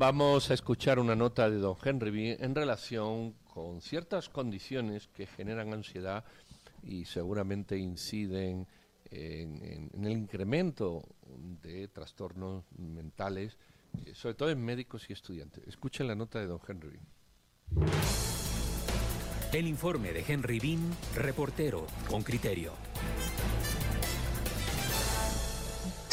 Vamos a escuchar una nota de don Henry en relación con ciertas condiciones que generan ansiedad y seguramente inciden en, el incremento de trastornos mentales, eh, sobre todo en médicos y estudiantes. Escuchen la nota de don Henry. El informe de Henry Bean, reportero con criterio.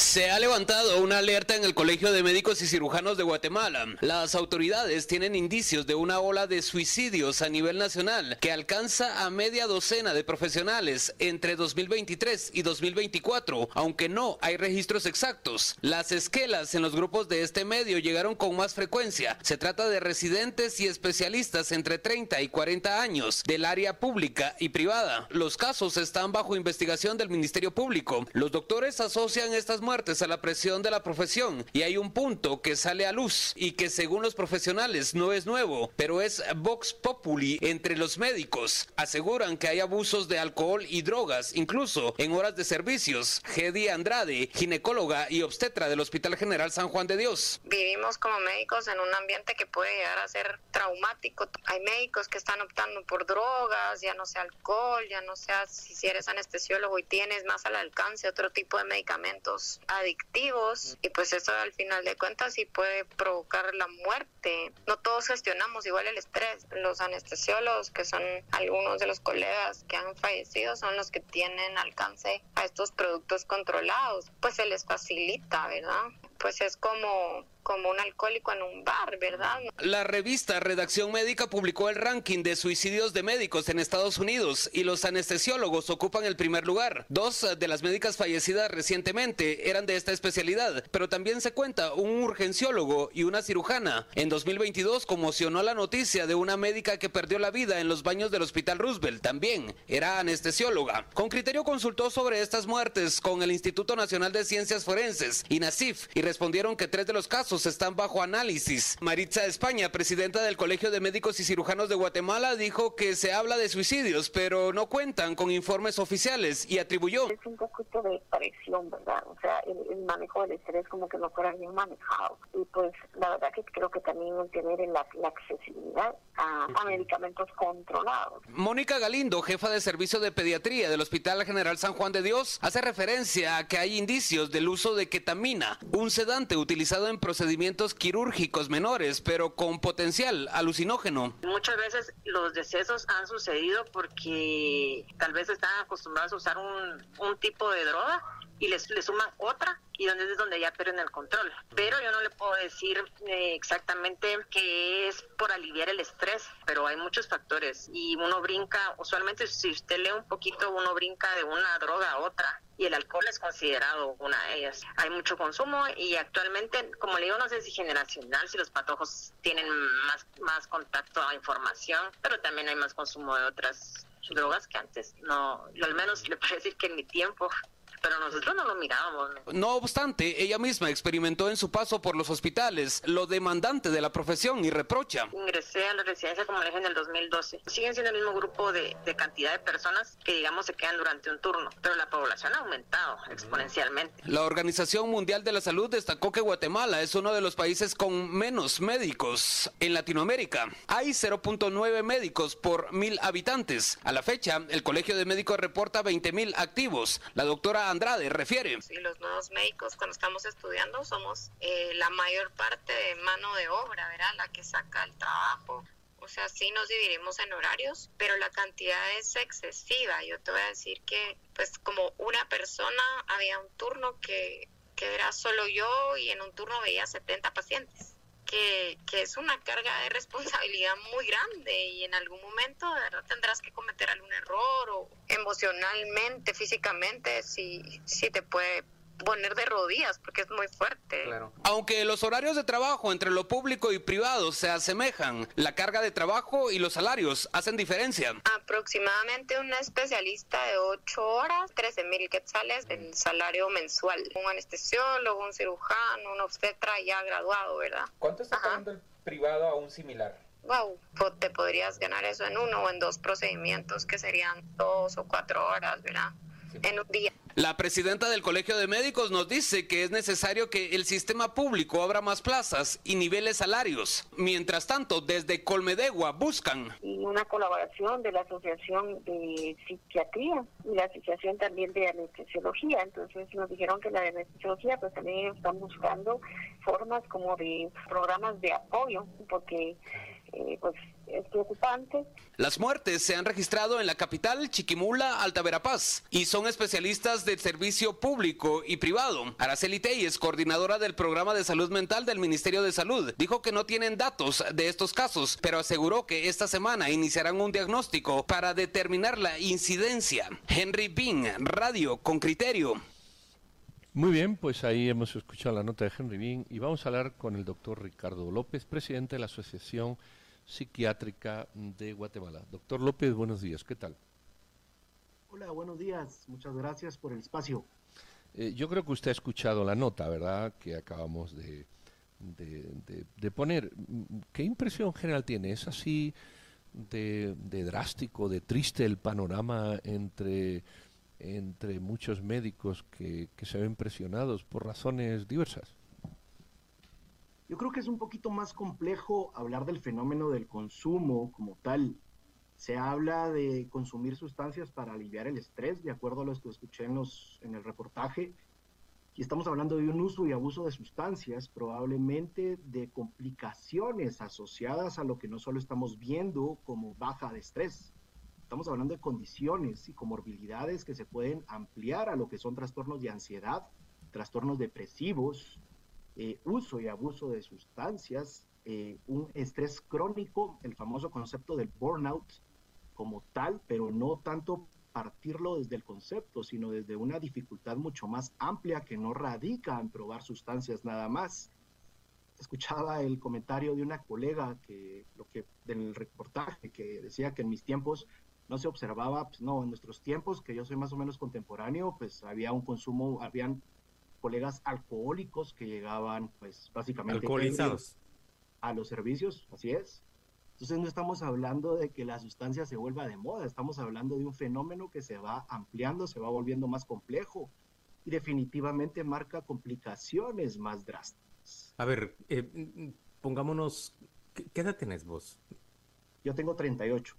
Se ha levantado una alerta en el Colegio de Médicos y Cirujanos de Guatemala. Las autoridades tienen indicios de una ola de suicidios a nivel nacional que alcanza a media docena de profesionales entre 2023 y 2024, aunque no hay registros exactos. Las esquelas en los grupos de este medio llegaron con más frecuencia. Se trata de residentes y especialistas entre 30 y 40 años del área pública y privada. Los casos están bajo investigación del Ministerio Público. Los doctores asocian estas muertes a la presión de la profesión y hay un punto que sale a luz y que según los profesionales no es nuevo, pero es vox populi entre los médicos. Aseguran que hay abusos de alcohol y drogas, incluso en horas de servicios. Gedi Andrade, ginecóloga y obstetra del Hospital General San Juan de Dios. Vivimos como médicos en un ambiente que puede llegar a ser traumático. Hay médicos que están optando por drogas, ya no sea alcohol, ya no sea si eres anestesiólogo y tienes más al alcance otro tipo de medicamentos adictivos y pues eso al final de cuentas sí puede provocar la muerte. No todos gestionamos igual el estrés. Los anestesiólogos, que son algunos de los colegas que han fallecido, son los que tienen alcance a estos productos controlados. Pues se les facilita, ¿verdad? Pues es como como un alcohólico en un bar, ¿verdad? La revista Redacción Médica publicó el ranking de suicidios de médicos en Estados Unidos y los anestesiólogos ocupan el primer lugar. Dos de las médicas fallecidas recientemente eran de esta especialidad, pero también se cuenta un urgenciólogo y una cirujana. En 2022 conmocionó la noticia de una médica que perdió la vida en los baños del Hospital Roosevelt. También era anestesióloga. Con criterio consultó sobre estas muertes con el Instituto Nacional de Ciencias Forenses, INACIF, y respondieron que tres de los casos están bajo análisis. Maritza España, presidenta del Colegio de Médicos y Cirujanos de Guatemala, dijo que se habla de suicidios, pero no cuentan con informes oficiales y atribuyó. Es un poquito de presión, ¿verdad? O sea, el, manejo del estrés como que no fuera bien manejado. Y pues la verdad que creo que también tener la, la accesibilidad a, medicamentos controlados. Mónica Galindo, jefa de servicio de pediatría del Hospital General San Juan de Dios, hace referencia a que hay indicios del uso de ketamina, un sedante utilizado en procedimientos quirúrgicos menores, pero con potencial alucinógeno. Muchas veces los decesos han sucedido porque tal vez están acostumbrados a usar un, un tipo de droga y les, le suman otra y donde es donde ya pierden el control. Pero yo no le puedo decir eh, exactamente que es por aliviar el estrés, pero hay muchos factores y uno brinca, usualmente si usted lee un poquito, uno brinca de una droga a otra y el alcohol es considerado una de ellas. Hay mucho consumo y actualmente, como le digo, no sé si generacional, si los patojos tienen más, más contacto a información, pero también hay más consumo de otras drogas que antes. No, al menos le puedo decir que en mi tiempo pero nosotros no lo mirábamos. No obstante, ella misma experimentó en su paso por los hospitales lo demandante de la profesión y reprocha. Ingresé a la residencia como le dije en el 2012. Siguen siendo el mismo grupo de, de cantidad de personas que digamos se quedan durante un turno, pero la población ha aumentado exponencialmente. La Organización Mundial de la Salud destacó que Guatemala es uno de los países con menos médicos en Latinoamérica. Hay 0.9 médicos por mil habitantes. A la fecha, el Colegio de Médicos reporta 20 mil activos. La doctora Andrade. Y los nuevos médicos cuando estamos estudiando somos eh, la mayor parte de mano de obra, ¿verdad? La que saca el trabajo. O sea, sí nos dividimos en horarios, pero la cantidad es excesiva. Yo te voy a decir que, pues, como una persona, había un turno que, que era solo yo y en un turno veía 70 pacientes que, es una carga de responsabilidad muy grande y en algún momento de verdad tendrás que cometer algún error o emocionalmente, físicamente, si, si te puede poner de rodillas porque es muy fuerte. Aunque los horarios de trabajo entre lo público y privado se asemejan, la carga de trabajo y los salarios hacen diferencia. Aproximadamente un especialista de 8 horas, 13 mil quetzales el salario mensual. Un anestesiólogo, un cirujano, un obstetra ya graduado, ¿verdad? ¿Cuánto está pagando el privado a un similar? wow, te podrías ganar eso en uno o en dos procedimientos que serían dos o cuatro horas, ¿verdad? En un día. La presidenta del Colegio de Médicos nos dice que es necesario que el sistema público abra más plazas y niveles salarios. Mientras tanto, desde Colmedegua buscan. Y una colaboración de la Asociación de Psiquiatría y la Asociación también de Anestesiología. Entonces nos dijeron que la de Anestesiología pues también están buscando formas como de programas de apoyo, porque eh, pues es preocupante. Las muertes se han registrado en la capital, Chiquimula, Alta Verapaz, y son especialistas del servicio público y privado. Araceli Teyes, coordinadora del programa de salud mental del Ministerio de Salud, dijo que no tienen datos de estos casos, pero aseguró que esta semana iniciarán un diagnóstico para determinar la incidencia. Henry Bean, Radio con Criterio. Muy bien, pues ahí hemos escuchado la nota de Henry Bean y vamos a hablar con el doctor Ricardo López, presidente de la Asociación Psiquiátrica de Guatemala. Doctor López, buenos días, ¿qué tal? Hola, buenos días, muchas gracias por el espacio. Eh, yo creo que usted ha escuchado la nota, ¿verdad?, que acabamos de, de, poner. ¿Qué impresión general tiene? ¿Es así de, drástico, de triste el panorama entre, entre muchos médicos que, que se ven presionados por razones diversas? Yo creo que es un poquito más complejo hablar del fenómeno del consumo como tal. Se habla de consumir sustancias para aliviar el estrés, de acuerdo a lo que escuché en, en el reportaje. Y estamos hablando de un uso y abuso de sustancias, probablemente de complicaciones asociadas a lo que no solo estamos viendo como baja de estrés. Estamos hablando de condiciones y comorbilidades que se pueden ampliar a lo que son trastornos de ansiedad, trastornos depresivos, eh, uso y abuso de sustancias, eh, un estrés crónico, el famoso concepto del burnout como tal, pero no tanto partirlo desde el concepto, sino desde una dificultad mucho más amplia que no radica en probar sustancias nada más. Escuchaba el comentario de una colega que lo que del reportaje que decía que en mis tiempos no se observaba, pues no, en nuestros tiempos, que yo soy más o menos contemporáneo, pues había un consumo, habían colegas alcohólicos que llegaban, pues básicamente alcoholizados a los servicios, así es. Entonces no estamos hablando de que la sustancia se vuelva de moda, estamos hablando de un fenómeno que se va ampliando, se va volviendo más complejo y definitivamente marca complicaciones más drásticas. A ver, eh, pongámonos, ¿qué edad tenés vos? Yo tengo 38.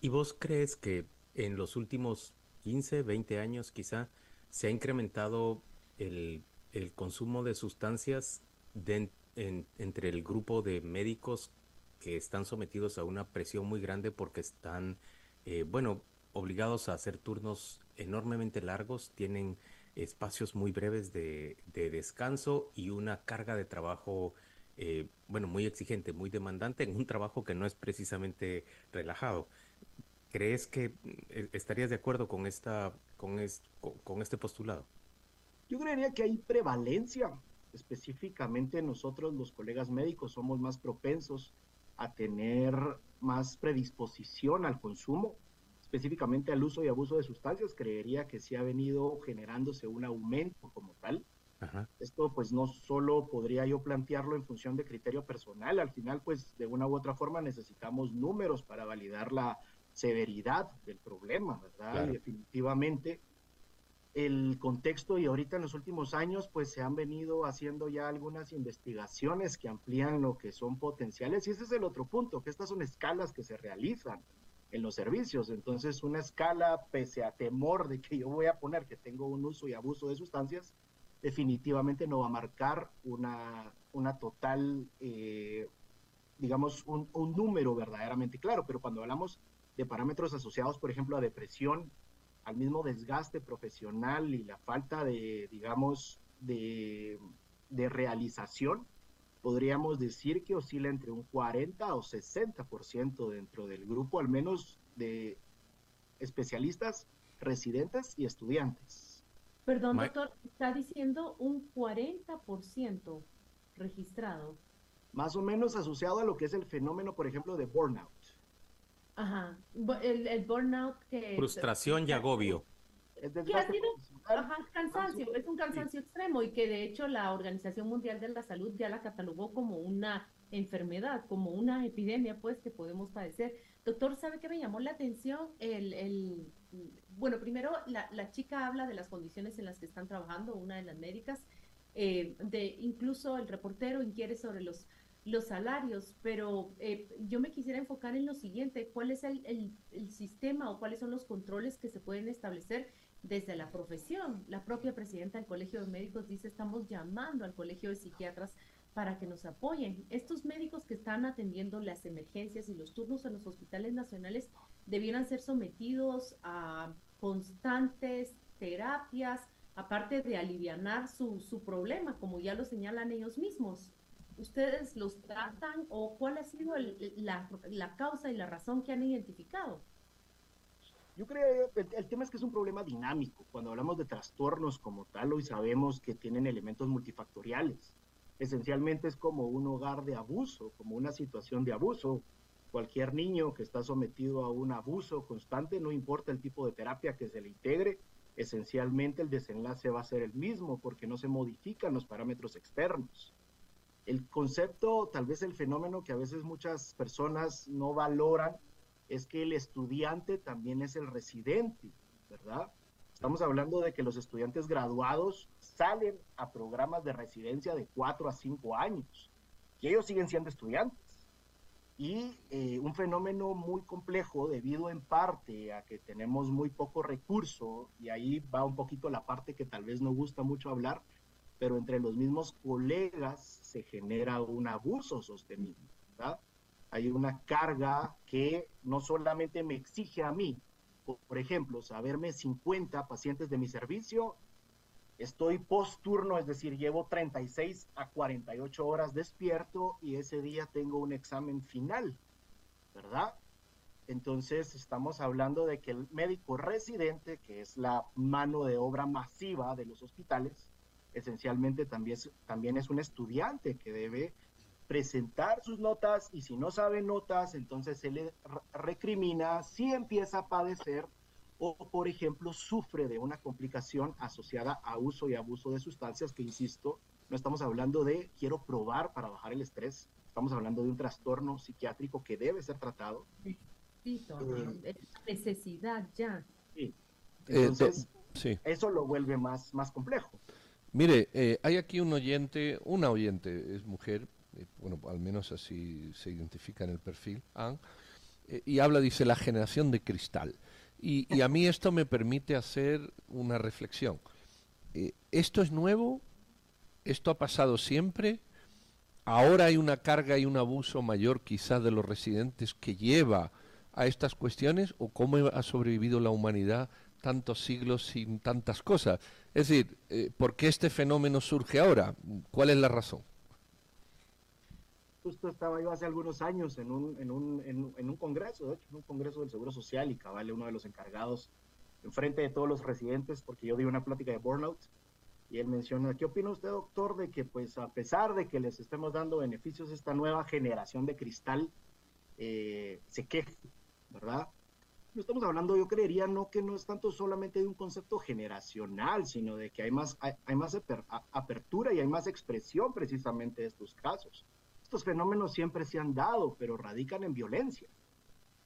¿Y vos crees que en los últimos 15, 20 años quizá se ha incrementado el, consumo de sustancias entre el grupo de médicos que están sometidos a una presión muy grande porque están, eh, bueno, obligados a hacer turnos enormemente largos, tienen espacios muy breves de, descanso y una carga de trabajo, eh, bueno, muy exigente, muy demandante en un trabajo que no es precisamente relajado. ¿Crees que eh, estarías de acuerdo con, esta, con, con este postulado? Yo creería que hay prevalencia, específicamente nosotros los colegas médicos somos más propensos a tener más predisposición al consumo, específicamente al uso y abuso de sustancias, creería que sí ha venido generándose un aumento como tal. Esto pues no solo podría yo plantearlo en función de criterio personal, al final pues de una u otra forma necesitamos números para validar la severidad del problema, ¿verdad? Y definitivamente el contexto y ahorita en los últimos años pues se han venido haciendo ya algunas investigaciones que amplían lo que son potenciales y ese es el otro punto, que estas son escalas que se realizan en los servicios, entonces una escala pese a temor de que yo voy a poner que tengo un uso y abuso de sustancias, definitivamente no va a marcar una, una total, eh, digamos, un, un número verdaderamente claro, pero cuando hablamos de parámetros asociados, por ejemplo, a depresión, al mismo desgaste profesional y la falta de, digamos, de, realización, podríamos decir que oscila entre un 40 o 60% dentro del grupo, al menos de especialistas, residentes y estudiantes. Perdón, doctor, está diciendo un 40% registrado. Más o menos asociado a lo que es el fenómeno, por ejemplo, de burnout. Ajá, el, burnout que... Frustración y agobio. Que ha sido ajá, cansancio, es un cansancio extremo y que de hecho la Organización Mundial de la Salud ya la catalogó como una enfermedad, como una epidemia, pues, que podemos padecer. Doctor, ¿sabe qué me llamó la atención? El, el bueno, primero, la, la, chica habla de las condiciones en las que están trabajando, una de las médicas, eh, de incluso el reportero inquiere sobre los, los salarios, pero eh, yo me quisiera enfocar en lo siguiente, ¿cuál es el, el, el sistema o cuáles son los controles que se pueden establecer desde la profesión? La propia presidenta del Colegio de Médicos dice, estamos llamando al Colegio de Psiquiatras para que nos apoyen. Estos médicos que están atendiendo las emergencias y los turnos en los hospitales nacionales debieran ser sometidos a constantes terapias, aparte de aliviar su, su problema, como ya lo señalan ellos mismos. ¿Ustedes los tratan o cuál ha sido la, la, causa y la razón que han identificado? Yo creo, el, el, tema es que es un problema dinámico. Cuando hablamos de trastornos como tal, hoy sabemos que tienen elementos multifactoriales esencialmente es como un hogar de abuso, como una situación de abuso. Cualquier niño que está sometido a un abuso constante, no importa el tipo de terapia que se le integre, esencialmente el desenlace va a ser el mismo porque no se modifican los parámetros externos. El concepto, tal vez el fenómeno que a veces muchas personas no valoran, es que el estudiante también es el residente, ¿verdad? Estamos hablando de que los estudiantes graduados salen a programas de residencia de cuatro a cinco años y ellos siguen siendo estudiantes. Y eh, un fenómeno muy complejo debido en parte a que tenemos muy poco recurso, y ahí va un poquito la parte que tal vez no gusta mucho hablar, pero entre los mismos colegas se genera un abuso sostenido. ¿verdad? Hay una carga que no solamente me exige a mí, por ejemplo, saberme 50 pacientes de mi servicio, estoy post turno, es decir, llevo 36 a 48 horas despierto y ese día tengo un examen final, ¿verdad? Entonces estamos hablando de que el médico residente, que es la mano de obra masiva de los hospitales, esencialmente también es, también es un estudiante que debe presentar sus notas y si no sabe notas, entonces se le recrimina si empieza a padecer o, por ejemplo, sufre de una complicación asociada a uso y abuso de sustancias que, insisto, no estamos hablando de quiero probar para bajar el estrés, estamos hablando de un trastorno psiquiátrico que debe ser tratado. Sí, eh, necesidad ya. Sí. Eh, entonces, eso lo vuelve más, más complejo. Mire, eh, hay aquí un oyente, una oyente, es mujer, eh, bueno, al menos así se identifica en el perfil, eh, y habla, dice, la generación de cristal. Y, a mí esto me permite hacer una reflexión. Eh, ¿Esto es nuevo? ¿Esto ha pasado siempre? ¿Ahora hay una carga y un abuso mayor quizás de los residentes que lleva a estas cuestiones? ¿O cómo ha sobrevivido la humanidad tantos siglos sin tantas cosas? Es decir, ¿por qué este fenómeno surge ahora? ¿Cuál es la razón? justo estaba yo hace algunos años en un, en un, en, un congreso, de hecho, en un congreso del Seguro Social y cabal uno de los encargados enfrente de todos los residentes, porque yo di una plática de burnout, y él menciona, ¿qué opina usted, doctor, de que pues a pesar de que les estemos dando beneficios, esta nueva generación de cristal eh, se queje, ¿verdad? No estamos hablando, yo creería, no que no es tanto solamente de un concepto generacional, sino de que hay más, hay, hay más apertura y hay más expresión precisamente de estos casos estos fenómenos siempre se han dado, pero radican en violencia.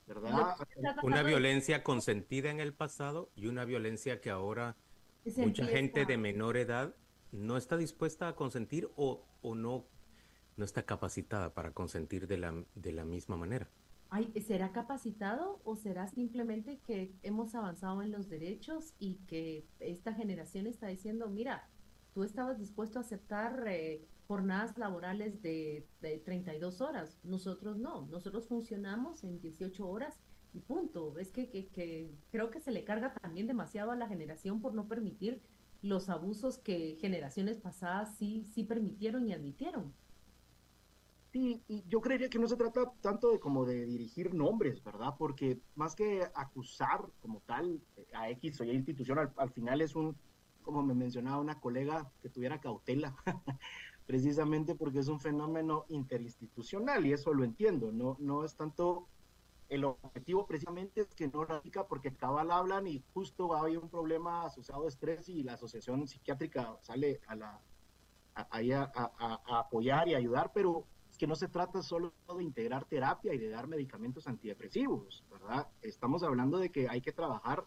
¿verdad? Una violencia consentida en el pasado y una violencia que ahora mucha gente de menor edad no está dispuesta a consentir o, o no, no está capacitada para consentir de la, de la misma manera. ¿Será capacitado o será simplemente que hemos avanzado en los derechos y que esta generación está diciendo, mira, tú estabas dispuesto a aceptar eh, jornadas laborales de, de 32 horas. Nosotros no, nosotros funcionamos en 18 horas y punto. Es que, que, que, creo que se le carga también demasiado a la generación por no permitir los abusos que generaciones pasadas sí, sí permitieron y admitieron. Y yo creería que no se trata tanto de como de dirigir nombres, ¿verdad? Porque más que acusar como tal a X o Y institución, al, al final es un, como me mencionaba una colega, que tuviera cautela. precisamente porque es un fenómeno interinstitucional y eso lo entiendo, no, no es tanto el objetivo precisamente es que no radica porque cabal hablan y justo hay un problema asociado a estrés y la asociación psiquiátrica sale a la a, a, apoyar y ayudar, pero que no se trata solo de integrar terapia y de dar medicamentos antidepresivos, ¿verdad? Estamos hablando de que hay que trabajar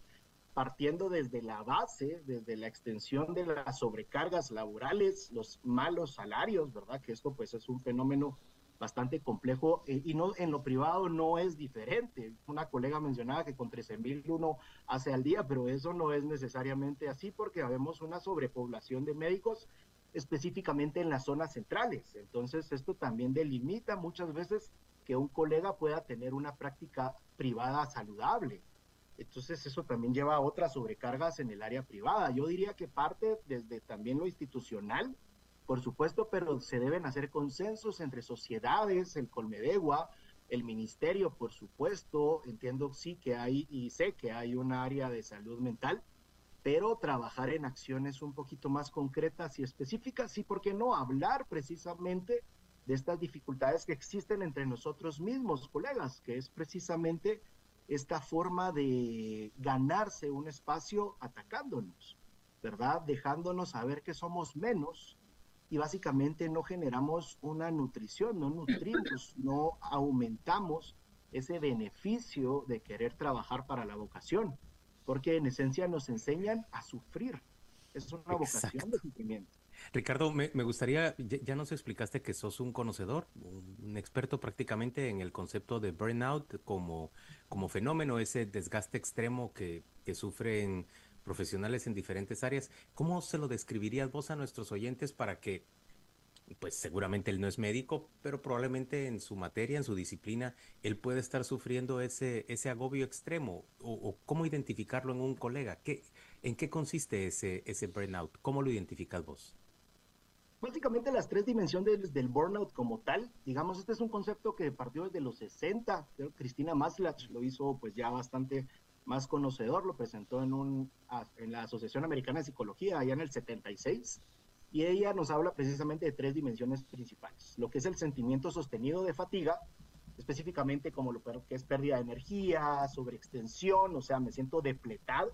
partiendo desde la base, desde la extensión de las sobrecargas laborales, los malos salarios, ¿verdad? Que esto pues es un fenómeno bastante complejo eh, y no en lo privado no es diferente. Una colega mencionaba que con 13 mil uno hace al día, pero eso no es necesariamente así porque vemos una sobrepoblación de médicos específicamente en las zonas centrales. Entonces esto también delimita muchas veces que un colega pueda tener una práctica privada saludable. Entonces eso también lleva a otras sobrecargas en el área privada. Yo diría que parte desde también lo institucional, por supuesto, pero se deben hacer consensos entre sociedades, el Colmedegua, el ministerio, por supuesto. Entiendo sí que hay y sé que hay un área de salud mental, pero trabajar en acciones un poquito más concretas y específicas y, ¿por qué no hablar precisamente de estas dificultades que existen entre nosotros mismos, colegas, que es precisamente esta forma de ganarse un espacio atacándonos, ¿verdad? Dejándonos saber que somos menos y básicamente no generamos una nutrición, no nutrimos, no aumentamos ese beneficio de querer trabajar para la vocación, porque en esencia nos enseñan a sufrir. Es una vocación de sufrimiento. Ricardo, me, gustaría, ya, nos explicaste que sos un conocedor, un, experto prácticamente en el concepto de burnout como, como fenómeno, ese desgaste extremo que, que sufren profesionales en diferentes áreas. ¿Cómo se lo describirías vos a nuestros oyentes para que, pues seguramente él no es médico, pero probablemente en su materia, en su disciplina, él puede estar sufriendo ese, ese agobio extremo? ¿O, cómo identificarlo en un colega? ¿Qué, ¿En qué consiste ese, ese burnout? ¿Cómo lo identificas vos? básicamente las tres dimensiones del, burnout como tal, digamos, este es un concepto que partió desde los 60, Cristina Maslach lo hizo pues ya bastante más conocedor, lo presentó en, un, en la Asociación Americana de Psicología allá en el 76, y ella nos habla precisamente de tres dimensiones principales, lo que es el sentimiento sostenido de fatiga, específicamente como lo que es pérdida de energía, sobreextensión, o sea, me siento depletado,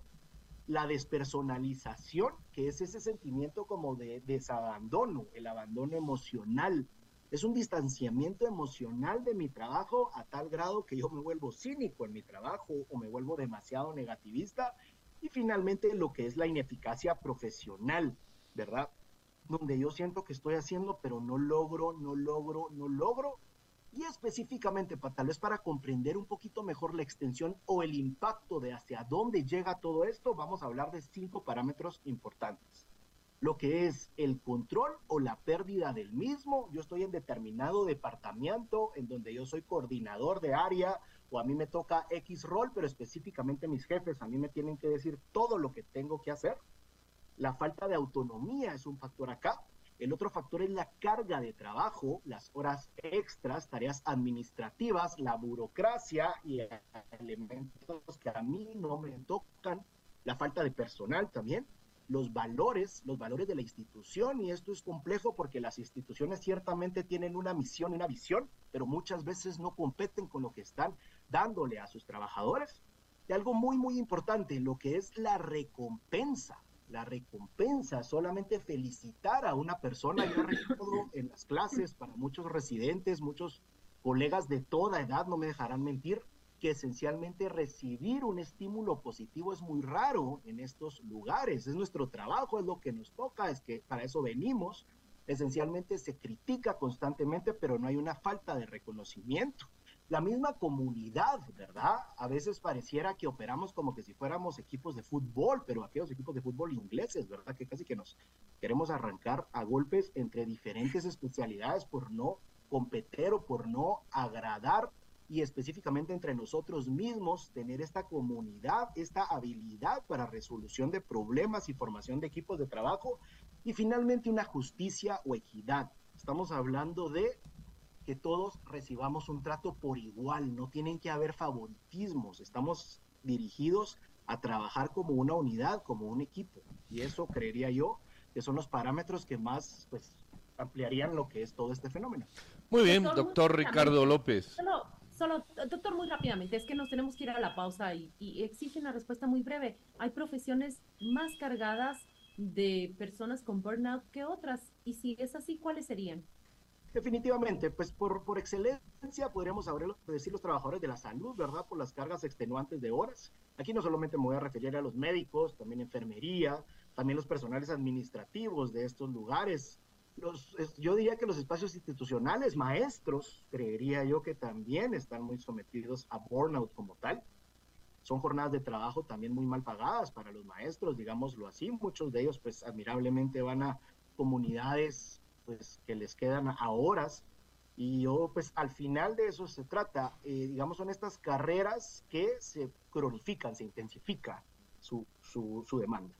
la despersonalización, que es ese sentimiento como de desabandono, el abandono emocional. Es un distanciamiento emocional de mi trabajo a tal grado que yo me vuelvo cínico en mi trabajo o me vuelvo demasiado negativista. Y finalmente lo que es la ineficacia profesional, ¿verdad? Donde yo siento que estoy haciendo, pero no logro, no logro, no logro y específicamente, para, tal vez para comprender un poquito mejor la extensión o el impacto de hacia dónde llega todo esto, vamos a hablar de cinco parámetros importantes. Lo que es el control o la pérdida del mismo. Yo estoy en determinado departamento en donde yo soy coordinador de área o a mí me toca X rol, pero específicamente mis jefes a mí me tienen que decir todo lo que tengo que hacer. La falta de autonomía es un factor acá el otro factor es la carga de trabajo, las horas extras, tareas administrativas, la burocracia y elementos que a mí no me tocan, la falta de personal también, los valores, los valores de la institución, y esto es complejo porque las instituciones ciertamente tienen una misión y una visión, pero muchas veces no competen con lo que están dándole a sus trabajadores. Y algo muy, muy importante, lo que es la recompensa la recompensa, solamente felicitar a una persona. Yo recuerdo en las clases para muchos residentes, muchos colegas de toda edad, no me dejarán mentir, que esencialmente recibir un estímulo positivo es muy raro en estos lugares. Es nuestro trabajo, es lo que nos toca, es que para eso venimos. Esencialmente se critica constantemente, pero no hay una falta de reconocimiento la misma comunidad, ¿verdad? A veces pareciera que operamos como que si fuéramos equipos de fútbol, pero aquellos equipos de fútbol ingleses, ¿verdad? Que casi que nos queremos arrancar a golpes entre diferentes especialidades por no competir o por no agradar y específicamente entre nosotros mismos tener esta comunidad, esta habilidad para resolución de problemas y formación de equipos de trabajo y finalmente una justicia o equidad. Estamos hablando de que todos recibamos un trato por igual, no tienen que haber favoritismos, estamos dirigidos a trabajar como una unidad, como un equipo. Y eso creería yo que son los parámetros que más pues, ampliarían lo que es todo este fenómeno. Muy bien, doctor, Ricardo López. Solo, solo, doctor, muy rápidamente, es que nos tenemos que ir a la pausa y, y exige una respuesta muy breve. Hay profesiones más cargadas de personas con burnout que otras, y si es así, ¿cuáles serían? Definitivamente, pues por, por excelencia podríamos decir los trabajadores de la salud, ¿verdad? Por las cargas extenuantes de horas. Aquí no solamente me voy a referir a los médicos, también enfermería, también los personales administrativos de estos lugares. Los, yo diría que los espacios institucionales, maestros, creería yo que también están muy sometidos a burnout como tal. Son jornadas de trabajo también muy mal pagadas para los maestros, digámoslo así. Muchos de ellos, pues, admirablemente van a comunidades pues que les quedan a horas y yo pues al final de eso se trata, eh, digamos son estas carreras que se cronifican, se intensifica su, su, su demanda.